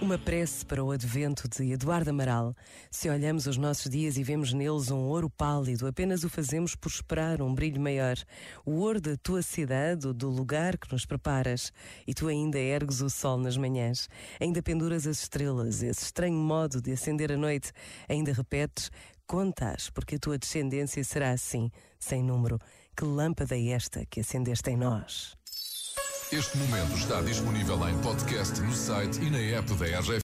Uma prece para o advento de Eduardo Amaral. Se olhamos os nossos dias e vemos neles um ouro pálido, apenas o fazemos por esperar um brilho maior. O ouro da tua cidade do lugar que nos preparas. E tu ainda ergues o sol nas manhãs. Ainda penduras as estrelas, esse estranho modo de acender a noite. Ainda repetes, contas, porque a tua descendência será assim, sem número. Que lâmpada é esta que acendeste em nós? Este momento está disponível em podcast no site e na app da RGF.